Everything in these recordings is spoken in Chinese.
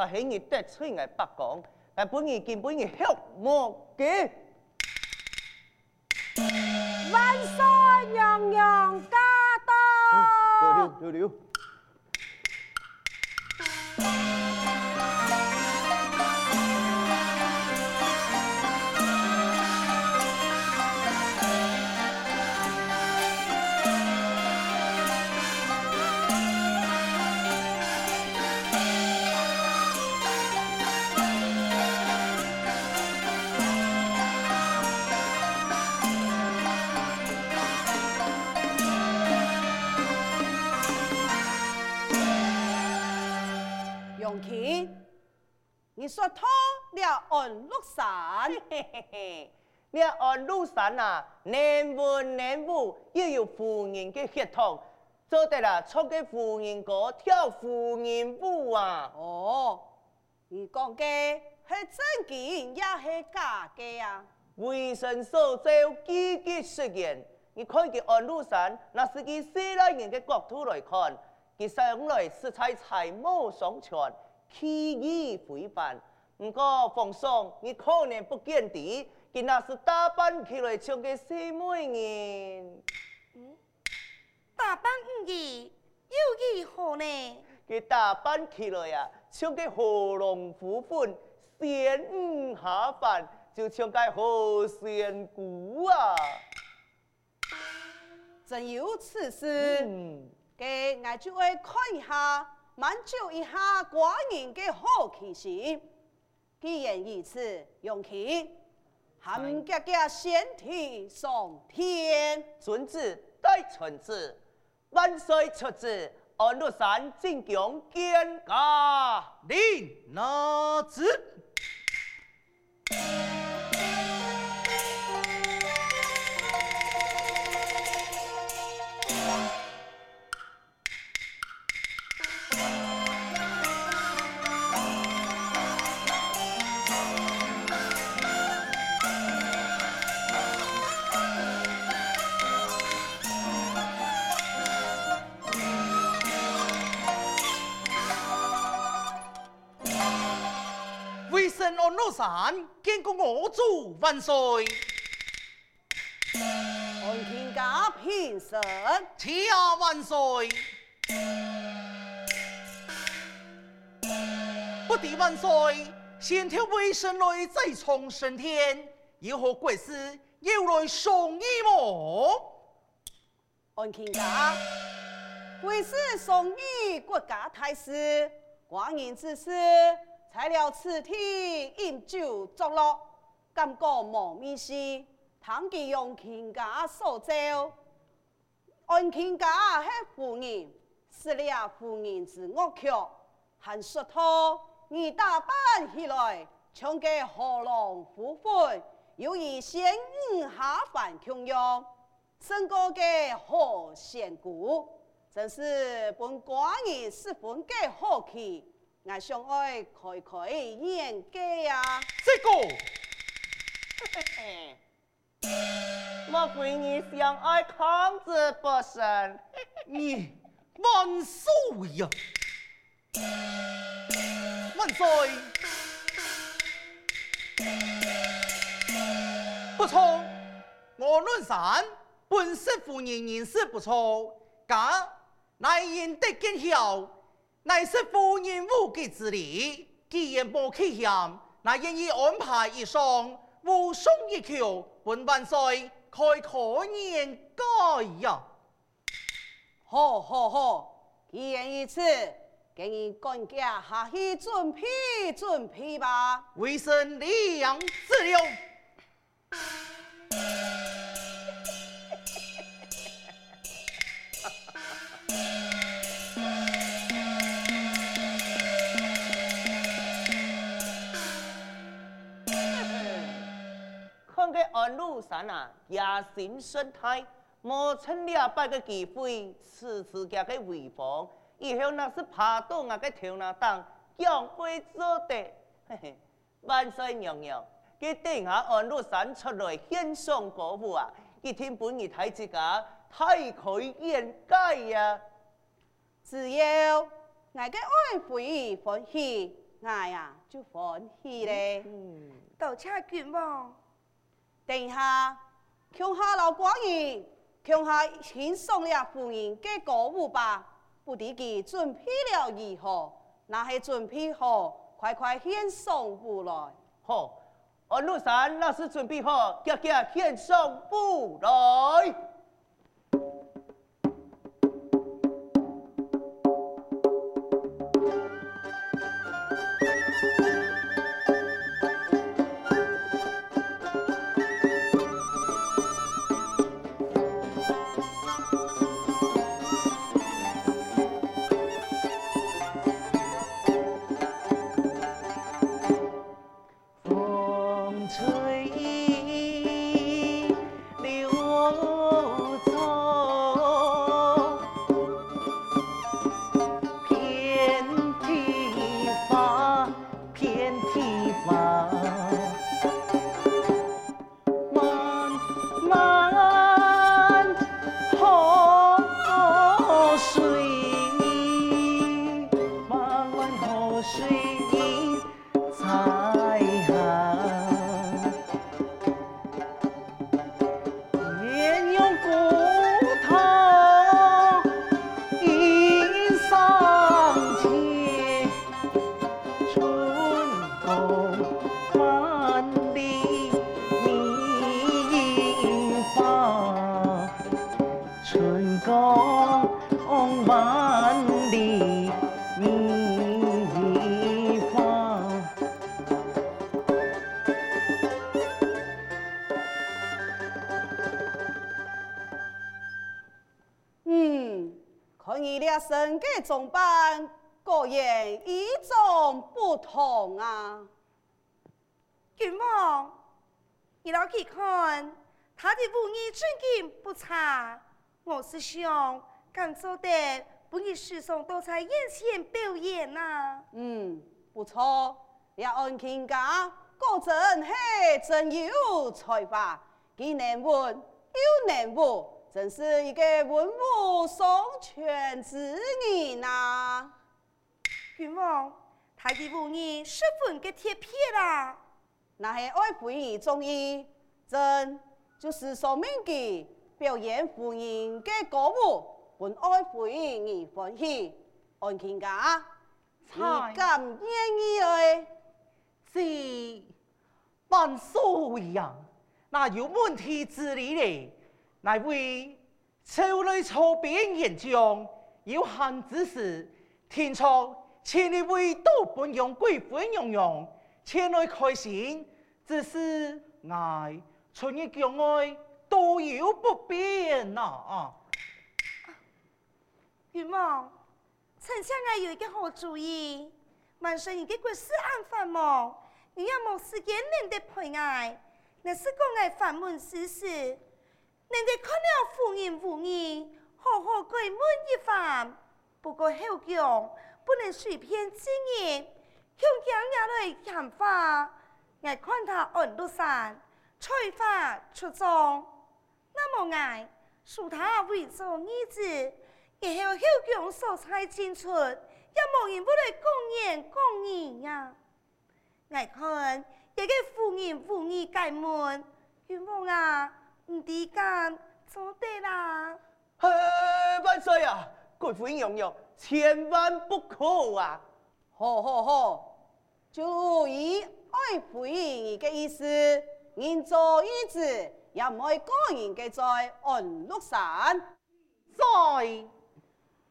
那是喜你得罪我不讲，但本意见本日黑莫嘅。万了安禄山，嘿嘿嘿，你安禄山啊，年文年武，又有妇人的血统，做得啦，唱个妇人歌，跳妇人舞啊！哦，你讲的系真嘅，也系假嘅啊？为神所造，积极实验。你看佢安禄山，那是佢西来人的国土来看，佢上来是在财貌双全。气宇非凡，不过皇上，你可能不见得，今那是打扮起来像个小美人。嗯，打扮唔易，又如何呢？佢打扮起来呀，像个贺龙虎奋，仙女下凡，就像个何仙姑啊！真有此事，嗯，给我就会看一下。满足一下寡人的好奇心，既然如此，用气含格格先体上天。孙子带孙子，万岁出自，安禄山进宫见驾，令拿旨。万岁，安天家平身，谢万岁。不敌万岁，先挑为神来再从升天，有何贵事要来送衣么？安天家，贵事送衣国家大事，寡人之事。材料此天饮酒作乐，感觉莫迷失。倘其用卿家所造，按卿家系妇人，失了妇人之恶口，还说他你打扮起来，像个贺龙虎奋，又以仙女下凡供养，胜过个何仙姑，真是本寡人十分嘅好奇。我想爱开开眼界呀！这个，莫非你想爱康子不成？你万岁呀！万岁！不错，我论山本是夫人人士不错，噶乃因得见晓。乃是夫人无给之礼，既然不去嫌，那愿意安排一双，互送一口，本万岁开可年改呀！好好好，既然如此，给你干家下去准备准备吧。为生两自了。安禄山啊，野心深态，无趁了百个机会，此次加个威风，以后那是爬到那个跳那当，将会做得。嘿嘿，万岁娘娘，佢等下安禄山出来献上歌舞啊，一天本日太子家太可掩盖呀，只要那个爱妃欢喜，我呀就欢喜嘞。嗯，多谢君王。等一下，乡下老寡人，乡下献上了夫人给歌舞吧，不知给准备了如何？那些准备好，快快献上舞来。好，安禄山老师准备好，家家献上舞来。身嘅装扮果然与众不同啊！君王，你老去看，他的武艺真嘅不差。我是想，敢做得不以世上都在眼前表演啊！嗯，不错，也安卿家果真嘿真有才华，既能文又能武。真是一个文武双全之人呐、啊！君王，他的武艺十分的贴片啦。那是爱夫人中意，真就是说明给表演夫人的歌舞，本爱夫人而欢喜。安全家，你敢愿意诶？是万寿阳，那有问题之理咧？乃为朝内操兵演将，有闲之时，听从千里为都本用贵妃娘娘前来开心，只是爱春日将爱都有不便呐啊！云梦，丞相我有一个好主意，万岁你嘅国事安繁忙，你要冇时间能得陪爱，那是讲爱烦闷之事。人哋看了夫人无义，好好跪问一番。不过后宫不能随便进言，恐惊惹来嫌话。我看他安禄山，才华出众，那么爱恕他为做儿子，以后后宫所裁进出，也无人不来公言公语呀。我看一个妇人妇义解闷，冤枉啊！唔抵干，做得啦！嘿，万岁啊！贵妃娘娘，千万不可啊！好好好，就以爱妃人嘅意思，人做儿子也唔爱个人嘅在安禄山，在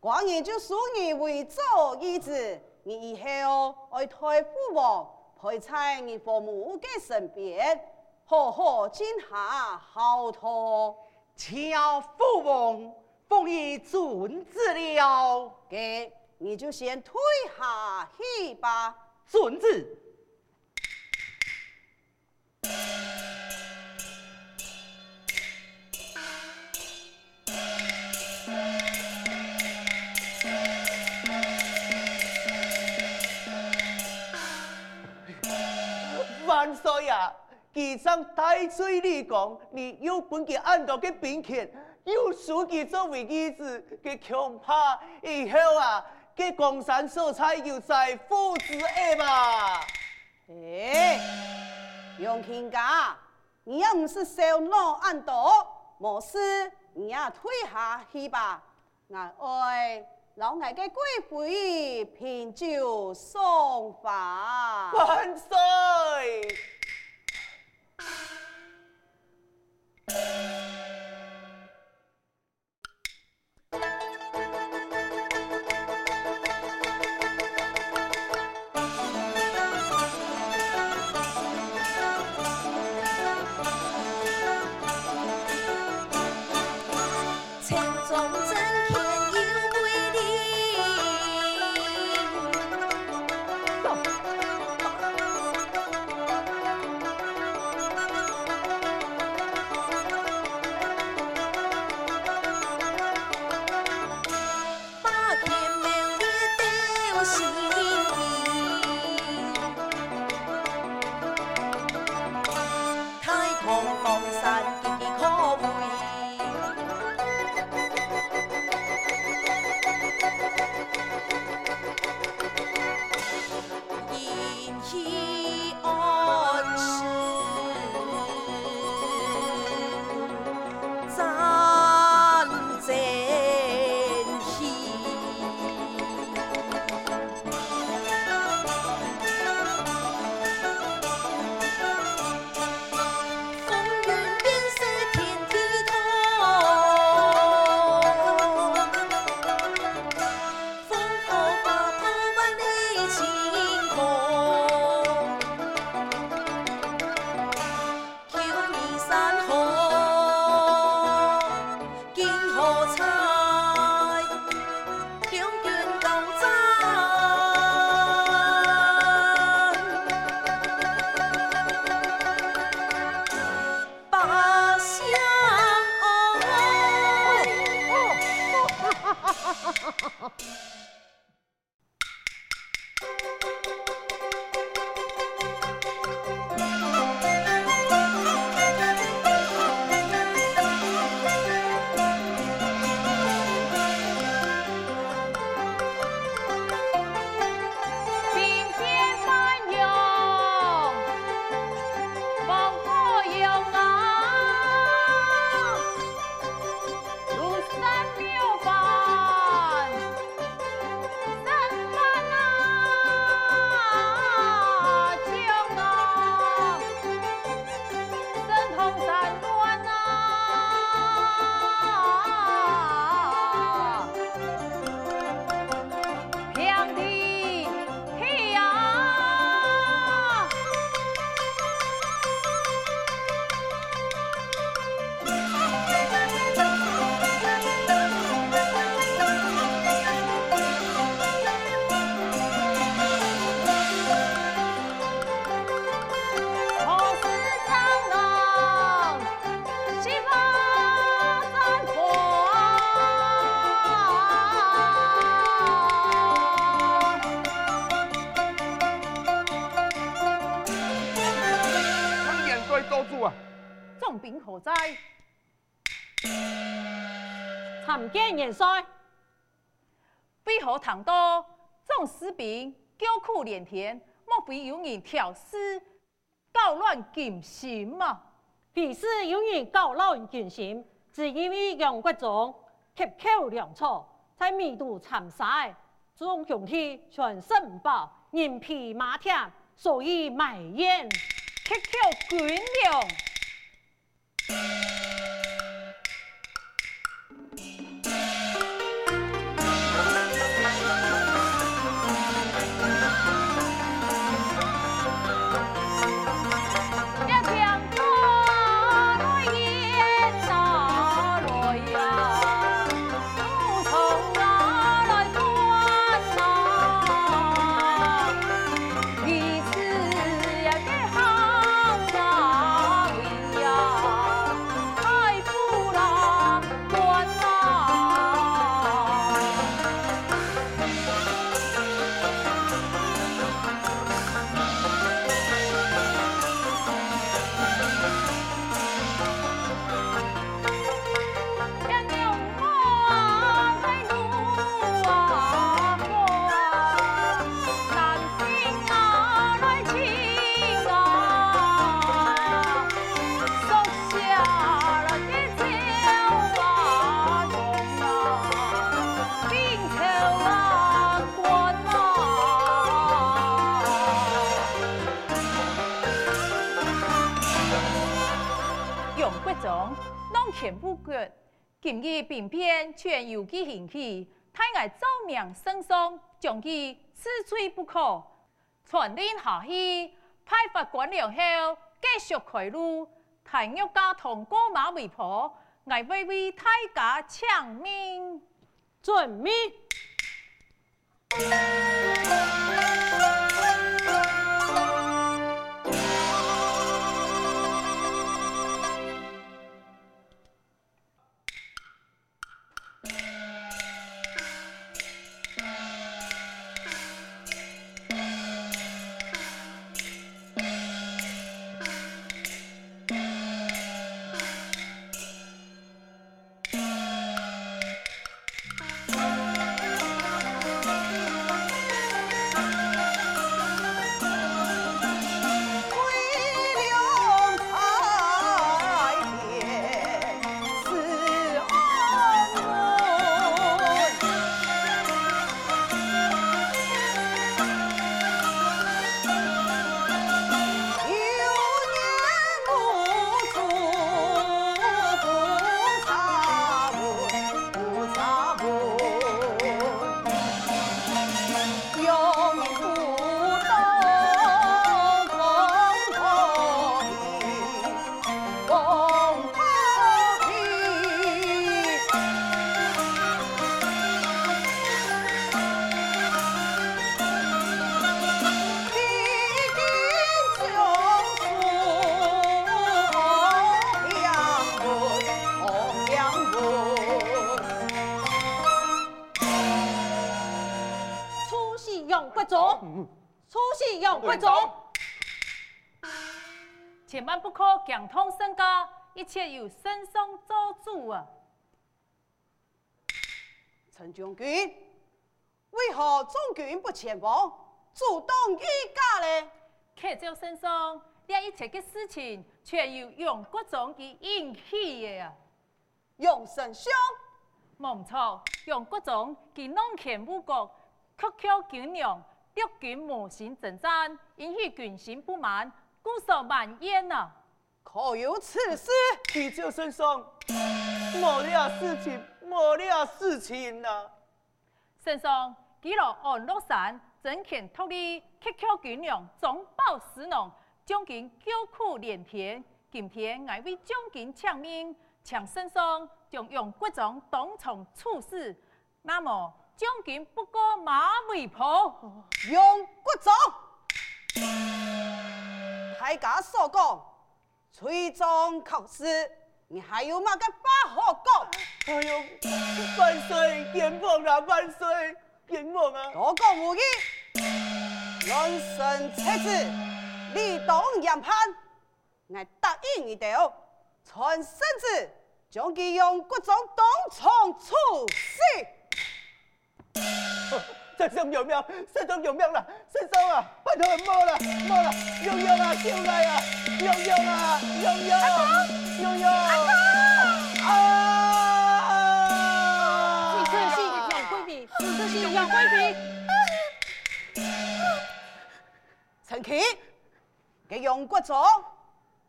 寡人就属你为做儿子，你以后爱替父王陪在你父母嘅身边。好好今下好托，请父王奉以准旨了。给，你就先退下去吧。遵旨。万岁呀！记上大嘴立讲，你有本嘅安道嘅兵权，有书记作为儿子嘅恐怕以后啊，给江山色彩又在父子爱吧。哎，杨庆家，你要不是受恼暗多，没事，你也退下去吧。俺爱老爱嘅贵妃品酒送饭。万岁！you 元帅，为何唐多众士兵叫苦连天？莫非有人挑事搞乱军心吗？必是有人搞乱军心，只因为杨国忠克扣粮草，在密度参赛，众兄弟全身饱，人疲马挺，所以埋怨克扣军粮。全由其兴起，太爱奏明圣上，将其此罪不可，传令下去，派发官粮后，继续开路，太岳家同过马为婆，爱为为太家抢命，遵命。千万不可强通身家，一切由圣上做主啊！陈将军，为何众军不前往，主动御驾呢？客照圣上，这一切的事情全由杨国忠给引起的啊！杨丞相，没错，杨国忠给弄权误国，克扣军粮，六军无心征战，引起军心不满。固守满燕呐，可有此事？客照圣上，没了事情，没了事情呐、啊。圣上，记录安禄山真权托你，克扣军粮，中饱私囊，将军叫苦连天。今天我为将军请命，请圣上将用国种当场处死。那么将军不过马尾婆，杨国忠。大家所讲，崔中考试，你还有嘛个话好讲？哎呦，万岁阎王啊，万岁阎王啊！多讲无益，人生册子，立冬研判，我答应你的哦，传圣旨，将其用各种当场处死。圣上有命，身上有命了，身上啊，拜托了，莫了，莫了，用用啊，救来啊，悠悠啊，用用，用用，阿公，啊！此次是养贵妃，此次是养贵妃。陈琦，这杨国忠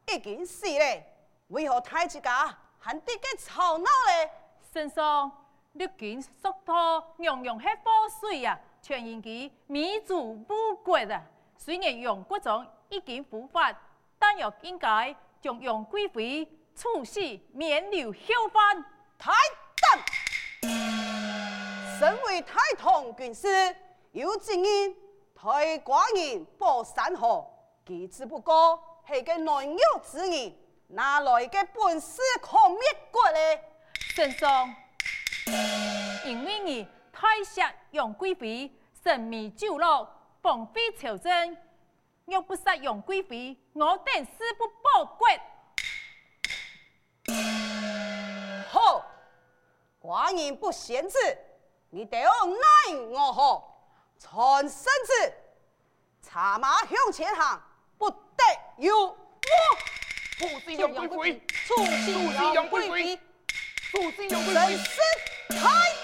已经死了，为何太子家还得个吵闹嘞？圣上。绿军速托杨杨系祸水啊，全引起民族不轨啊。虽然杨国忠已经伏法，但又应该将杨贵妃处死，免留后患。太胆！身为太同军师，有经验，替寡人保山河，其只不过系个软弱之人，哪来嘅本事抗灭国呢？圣上。因为你太杀杨贵妃，神迷九六，妨费朝政。若不杀杨贵妃，我等誓不报国。好，寡人不贤之，你得要奈我何？传圣旨，策马向前行，不得有误。处死杨贵妃，处死杨贵妃，处死杨贵妃。开 Hi!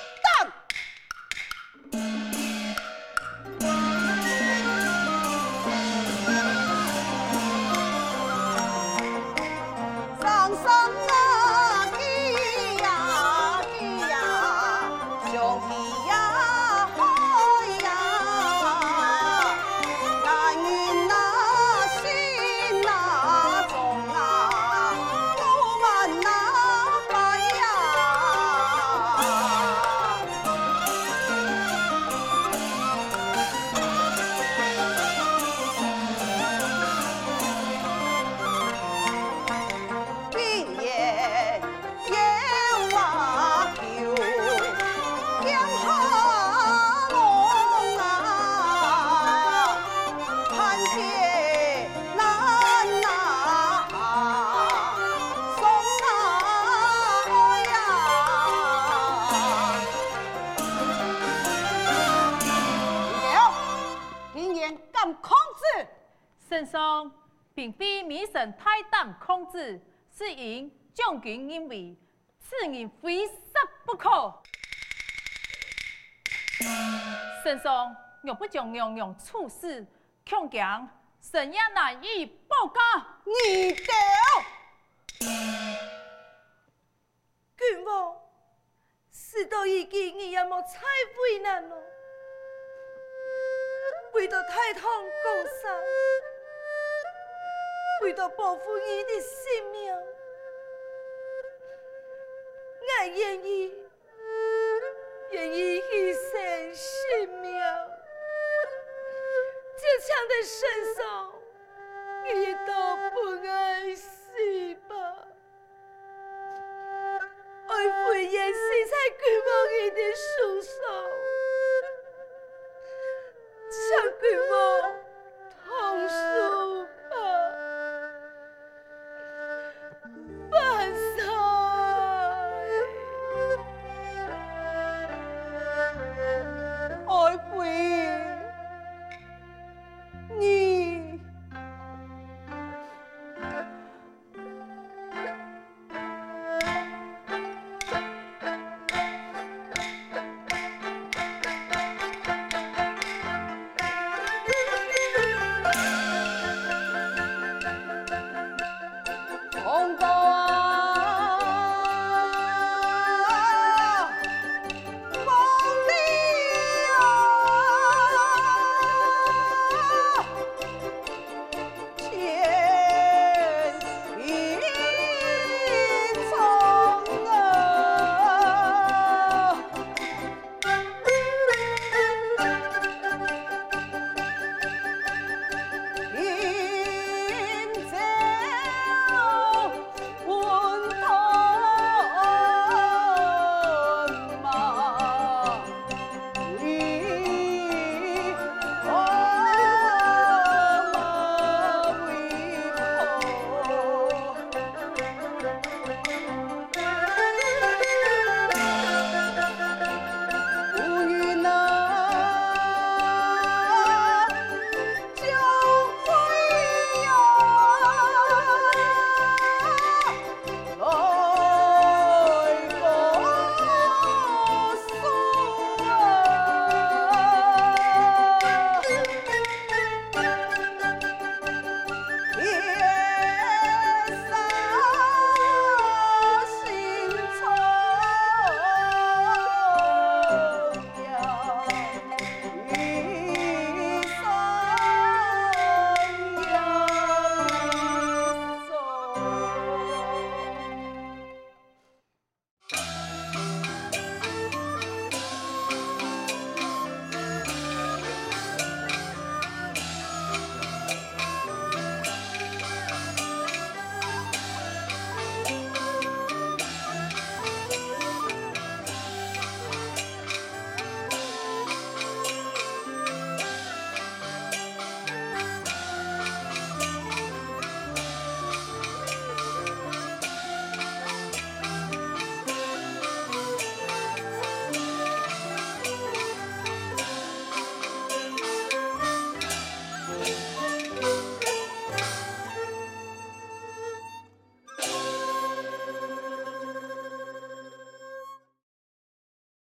圣上并非微臣太胆控制，是因将军认为此人非杀不可。圣上若不将娘娘处死，恐惊神也难以报家。你屌！君王，事到如今，你也莫再为难了。为了太堂江山，为了保护你的性命，我愿意，愿意牺牲性命。这样的圣上，你都不爱惜吧？爱妃也死在君王你的手上。